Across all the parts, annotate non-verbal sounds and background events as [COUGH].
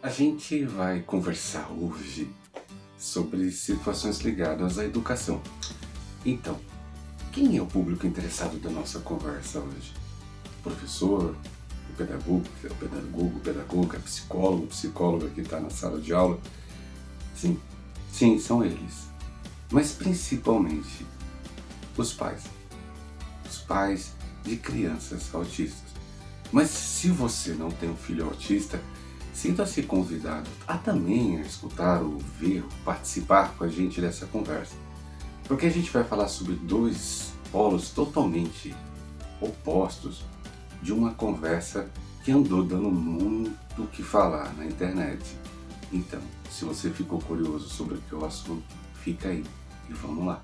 A gente vai conversar hoje sobre situações ligadas à educação. Então, quem é o público interessado da nossa conversa hoje? O professor, o pedagogo, o pedagogo, pedagoga, psicólogo, psicóloga que está na sala de aula? Sim, sim, são eles. Mas principalmente os pais. Os pais de crianças autistas. Mas se você não tem um filho autista, sinta-se convidado a também escutar, ouvir, participar com a gente dessa conversa. Porque a gente vai falar sobre dois polos totalmente opostos de uma conversa que andou dando muito o que falar na internet. Então, se você ficou curioso sobre o assunto, fica aí e vamos lá.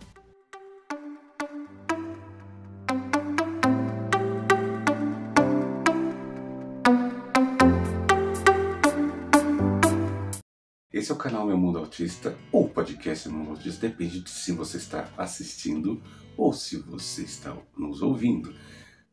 Esse é o canal Meu Mundo Autista, ou podcast Meu Mundo Autista, depende de se você está assistindo ou se você está nos ouvindo.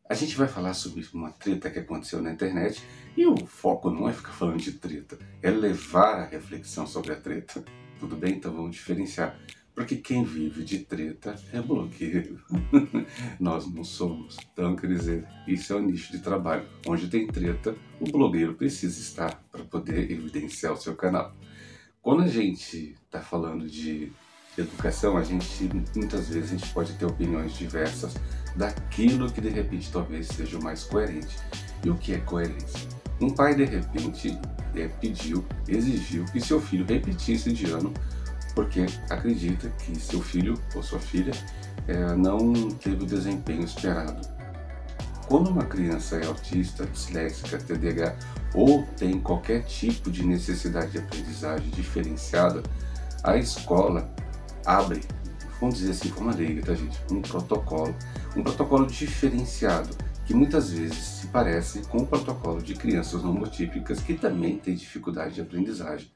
A gente vai falar sobre uma treta que aconteceu na internet e o foco não é ficar falando de treta, é levar a reflexão sobre a treta. Tudo bem? Então vamos diferenciar. Porque quem vive de treta é blogueiro. [LAUGHS] Nós não somos. Então, quer dizer, isso é o nicho de trabalho. Onde tem treta, o blogueiro precisa estar para poder evidenciar o seu canal. Quando a gente está falando de educação, a gente muitas vezes a gente pode ter opiniões diversas daquilo que de repente talvez seja o mais coerente. E o que é coerência? Um pai de repente é, pediu, exigiu que seu filho repetisse de ano porque acredita que seu filho ou sua filha é, não teve o desempenho esperado. Quando uma criança é autista, disléxica, TDAH ou tem qualquer tipo de necessidade de aprendizagem diferenciada, a escola abre, vamos dizer assim, forma leiga, tá gente? Um protocolo, um protocolo diferenciado, que muitas vezes se parece com o protocolo de crianças nomotípicas que também têm dificuldade de aprendizagem.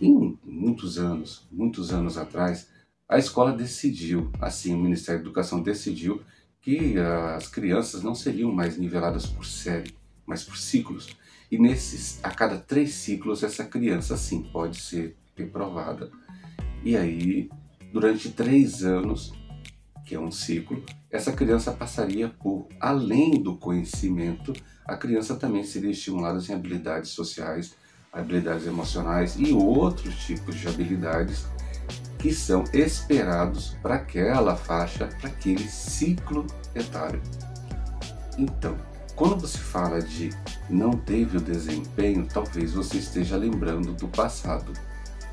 Em muitos anos, muitos anos atrás, a escola decidiu, assim, o Ministério da Educação decidiu que as crianças não seriam mais niveladas por série, mas por ciclos. E nesses, a cada três ciclos, essa criança sim pode ser reprovada. E aí, durante três anos, que é um ciclo, essa criança passaria por, além do conhecimento, a criança também seria estimulada em habilidades sociais, habilidades emocionais e outros tipos de habilidades que são esperados para aquela faixa, para aquele ciclo etário. Então, quando você fala de não teve o desempenho, talvez você esteja lembrando do passado.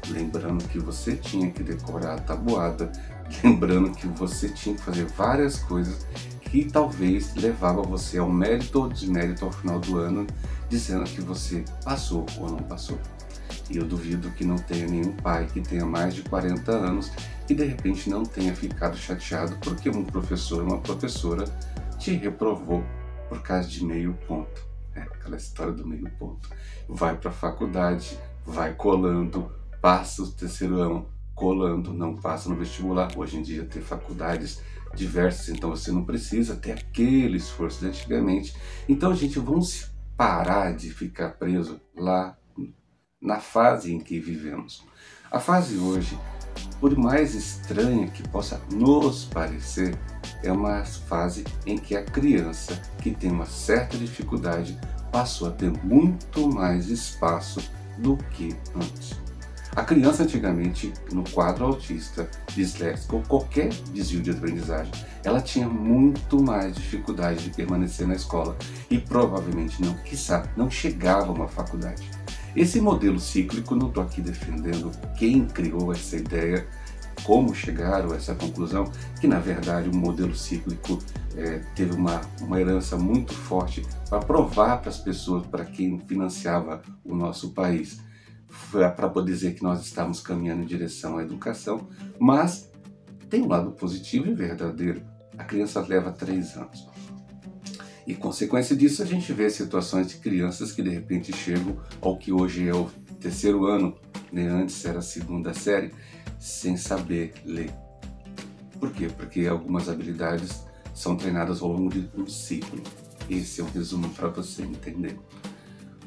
Lembrando que você tinha que decorar a tabuada, [LAUGHS] lembrando que você tinha que fazer várias coisas que talvez levava você ao mérito ou desmérito ao final do ano, dizendo que você passou ou não passou. E eu duvido que não tenha nenhum pai que tenha mais de 40 anos e de repente não tenha ficado chateado porque um professor uma professora te reprovou por causa de meio ponto. É aquela história do meio ponto. Vai para a faculdade, vai colando, passa o terceiro ano colando, não passa no vestibular. Hoje em dia tem faculdades diversas, então você não precisa ter aquele esforço de antigamente. Então, gente, vamos parar de ficar preso lá na fase em que vivemos. A fase hoje, por mais estranha que possa nos parecer, é uma fase em que a criança que tem uma certa dificuldade passou a ter muito mais espaço do que antes. A criança antigamente, no quadro autista, disléxico ou qualquer desvio de aprendizagem, ela tinha muito mais dificuldade de permanecer na escola e provavelmente não, quiçá, não chegava a uma faculdade. Esse modelo cíclico, não estou aqui defendendo quem criou essa ideia, como chegaram a essa conclusão, que na verdade o modelo cíclico é, teve uma, uma herança muito forte para provar para as pessoas, para quem financiava o nosso país, para poder dizer que nós estamos caminhando em direção à educação, mas tem um lado positivo e verdadeiro. A criança leva três anos. E consequência disso, a gente vê situações de crianças que de repente chegam ao que hoje é o terceiro ano, né? antes era a segunda série, sem saber ler. Por quê? Porque algumas habilidades são treinadas ao longo de um ciclo. Esse é um resumo para você entender.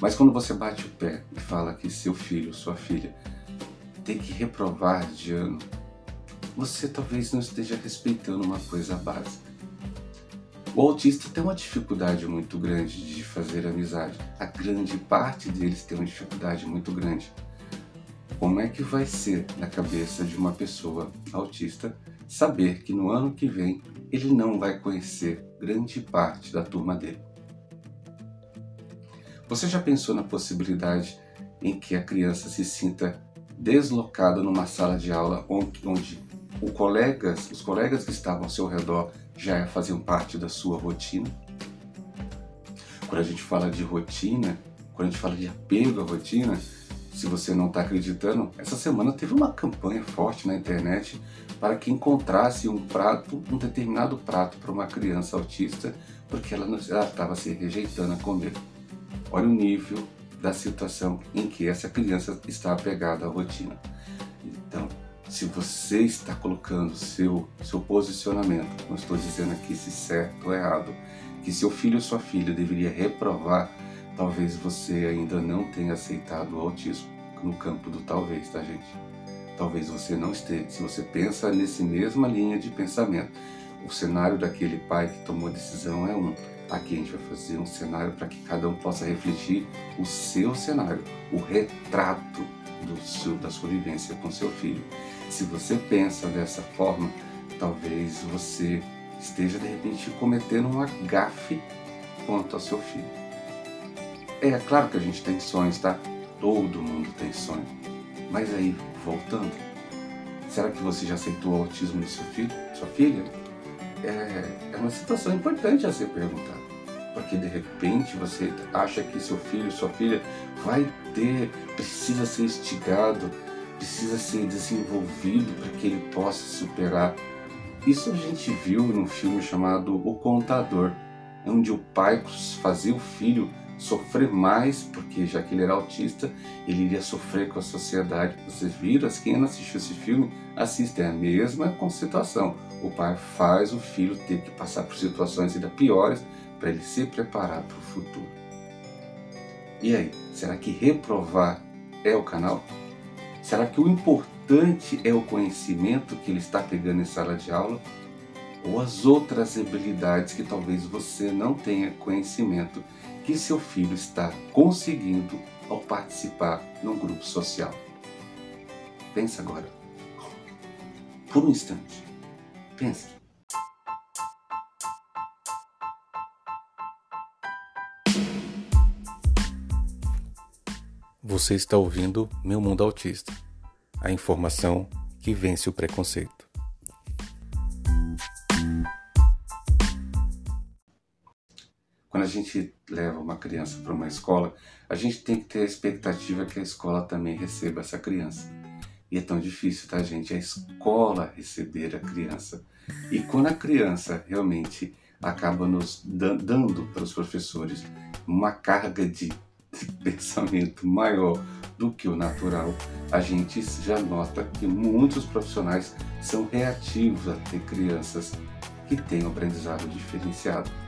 Mas quando você bate o pé e fala que seu filho, sua filha, tem que reprovar de ano, você talvez não esteja respeitando uma coisa básica. O autista tem uma dificuldade muito grande de fazer amizade. A grande parte deles tem uma dificuldade muito grande. Como é que vai ser na cabeça de uma pessoa autista saber que no ano que vem ele não vai conhecer grande parte da turma dele? Você já pensou na possibilidade em que a criança se sinta deslocada numa sala de aula onde, colegas, os colegas que estavam ao seu redor já faziam parte da sua rotina. Quando a gente fala de rotina, quando a gente fala de apego à rotina, se você não está acreditando, essa semana teve uma campanha forte na internet para que encontrasse um prato, um determinado prato para uma criança autista, porque ela estava se rejeitando a comer. Olha o nível da situação em que essa criança está apegada à rotina. Então, se você está colocando seu seu posicionamento, não estou dizendo aqui se certo ou errado, que seu filho ou sua filha deveria reprovar, talvez você ainda não tenha aceitado o autismo no campo do talvez, tá gente? Talvez você não esteja. Se você pensa nesse mesma linha de pensamento, o cenário daquele pai que tomou a decisão é um. Aqui a gente vai fazer um cenário para que cada um possa refletir o seu cenário, o retrato seu, da sua vivência com seu filho. Se você pensa dessa forma, talvez você esteja de repente cometendo um agafe quanto ao seu filho. É claro que a gente tem sonhos, tá? Todo mundo tem sonho. Mas aí, voltando, será que você já aceitou o autismo do seu filho, sua filha? É, é uma situação importante a ser perguntada. Porque de repente você acha que seu filho, sua filha vai ter, precisa ser instigado, precisa ser desenvolvido para que ele possa superar. Isso a gente viu num filme chamado O Contador, onde o pai fazia o filho sofrer mais, porque já que ele era autista, ele iria sofrer com a sociedade. Vocês viram? Quem não assistiu esse filme, assistem a mesma situação. O pai faz o filho ter que passar por situações ainda piores para ele se preparar para o futuro. E aí, será que reprovar é o canal? Será que o importante é o conhecimento que ele está pegando em sala de aula? Ou as outras habilidades que talvez você não tenha conhecimento que seu filho está conseguindo ao participar num grupo social? Pensa agora. Por um instante. Pense. Você está ouvindo Meu Mundo Autista a informação que vence o preconceito. A gente leva uma criança para uma escola, a gente tem que ter a expectativa que a escola também receba essa criança. E é tão difícil, tá, gente? A escola receber a criança. E quando a criança realmente acaba nos dando para os professores uma carga de pensamento maior do que o natural, a gente já nota que muitos profissionais são reativos a ter crianças que têm um aprendizado diferenciado.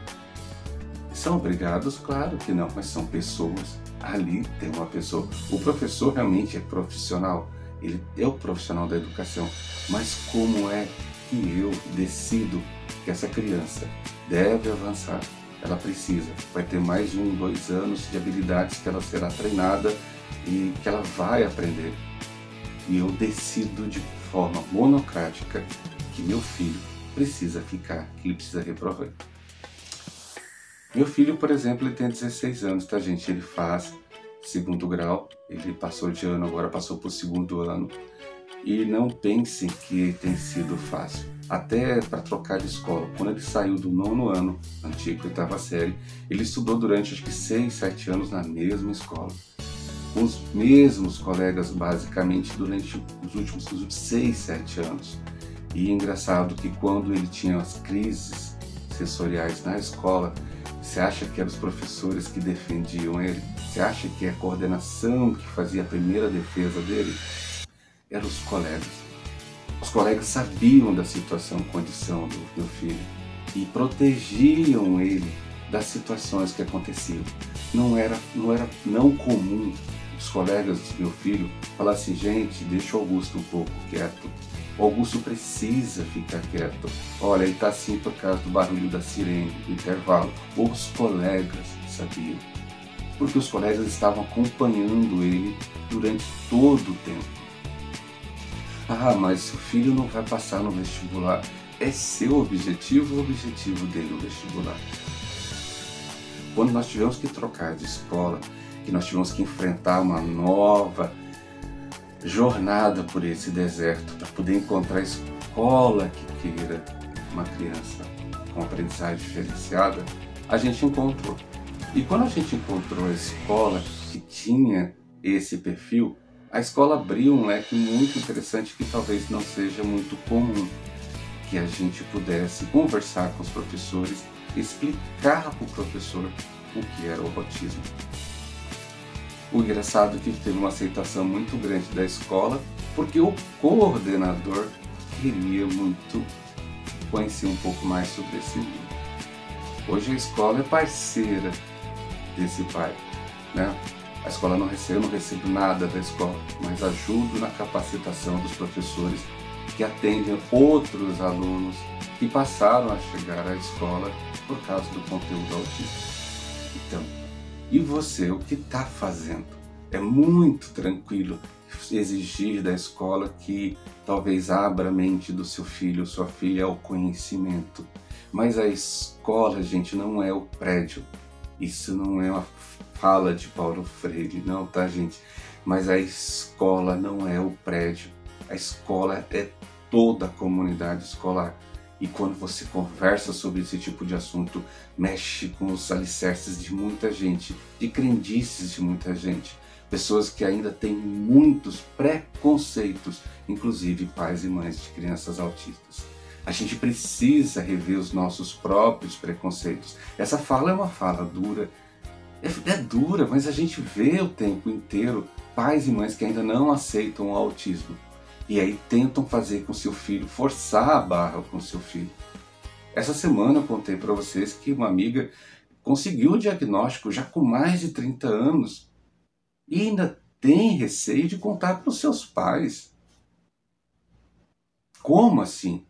São obrigados? Claro que não, mas são pessoas. Ali tem uma pessoa. O professor realmente é profissional, ele é o profissional da educação, mas como é que eu decido que essa criança deve avançar? ela precisa. Vai ter mais um, dois anos de habilidades que ela será treinada e que ela vai aprender. E eu decido de forma monocrática que meu filho precisa ficar, que ele precisa reprovar. Meu filho, por exemplo, ele tem 16 anos, tá gente? Ele faz segundo grau, ele passou de ano, agora passou o segundo ano. E não pensem que tem sido fácil até para trocar de escola. Quando ele saiu do nono ano, antigo, oitava série, ele estudou durante acho que seis, sete anos na mesma escola. Com os mesmos colegas, basicamente, durante os últimos, os últimos seis, sete anos. E engraçado que quando ele tinha as crises sensoriais na escola, você acha que eram os professores que defendiam ele? Você acha que é a coordenação que fazia a primeira defesa dele? Eram os colegas os colegas sabiam da situação, condição do meu filho e protegiam ele das situações que aconteciam. Não era, não era não comum os colegas do meu filho falar assim, gente, deixa o Augusto um pouco quieto. Augusto precisa ficar quieto. Olha, ele está assim por causa do barulho da sirene, do intervalo. Os colegas sabiam. Porque os colegas estavam acompanhando ele durante todo o tempo. Ah, mas seu filho não vai passar no vestibular. É seu objetivo o objetivo dele o vestibular? Quando nós tivemos que trocar de escola, que nós tivemos que enfrentar uma nova jornada por esse deserto para poder encontrar a escola que queira uma criança com aprendizagem diferenciada, a gente encontrou. E quando a gente encontrou a escola que tinha esse perfil, a escola abriu um leque muito interessante que talvez não seja muito comum, que a gente pudesse conversar com os professores, explicar para o professor o que era o autismo. O engraçado é que teve uma aceitação muito grande da escola, porque o coordenador queria muito conhecer um pouco mais sobre esse livro. Hoje a escola é parceira desse pai, né? A escola não recebe, eu não recebo nada da escola, mas ajudo na capacitação dos professores que atendem outros alunos que passaram a chegar à escola por causa do conteúdo autista. Então, e você, o que está fazendo? É muito tranquilo exigir da escola que talvez abra a mente do seu filho ou sua filha ao conhecimento. Mas a escola, gente, não é o prédio. Isso não é uma fala de Paulo Freire, não, tá, gente? Mas a escola não é o prédio. A escola é toda a comunidade escolar. E quando você conversa sobre esse tipo de assunto, mexe com os alicerces de muita gente, de crendices de muita gente. Pessoas que ainda têm muitos preconceitos, inclusive pais e mães de crianças autistas. A gente precisa rever os nossos próprios preconceitos. Essa fala é uma fala dura, é, é dura, mas a gente vê o tempo inteiro pais e mães que ainda não aceitam o autismo e aí tentam fazer com seu filho, forçar a barra com seu filho. Essa semana eu contei para vocês que uma amiga conseguiu o diagnóstico já com mais de 30 anos e ainda tem receio de contar para os seus pais. Como assim?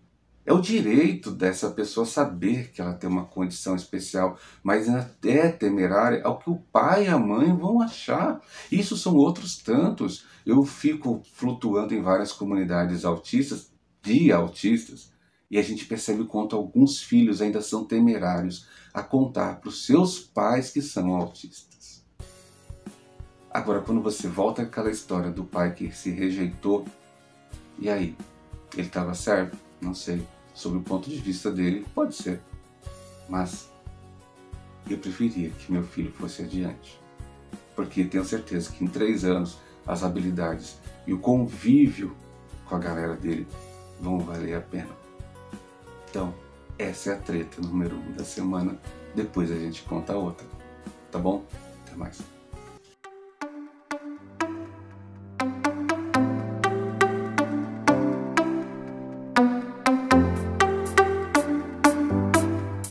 É o direito dessa pessoa saber que ela tem uma condição especial, mas é temerária ao que o pai e a mãe vão achar. Isso são outros tantos. Eu fico flutuando em várias comunidades autistas, de autistas, e a gente percebe quanto alguns filhos ainda são temerários a contar para os seus pais que são autistas. Agora, quando você volta àquela história do pai que se rejeitou, e aí? Ele estava certo? Não sei sob o ponto de vista dele, pode ser. Mas eu preferia que meu filho fosse adiante. Porque tenho certeza que em três anos as habilidades e o convívio com a galera dele vão valer a pena. Então, essa é a treta número um da semana. Depois a gente conta a outra. Tá bom? Até mais.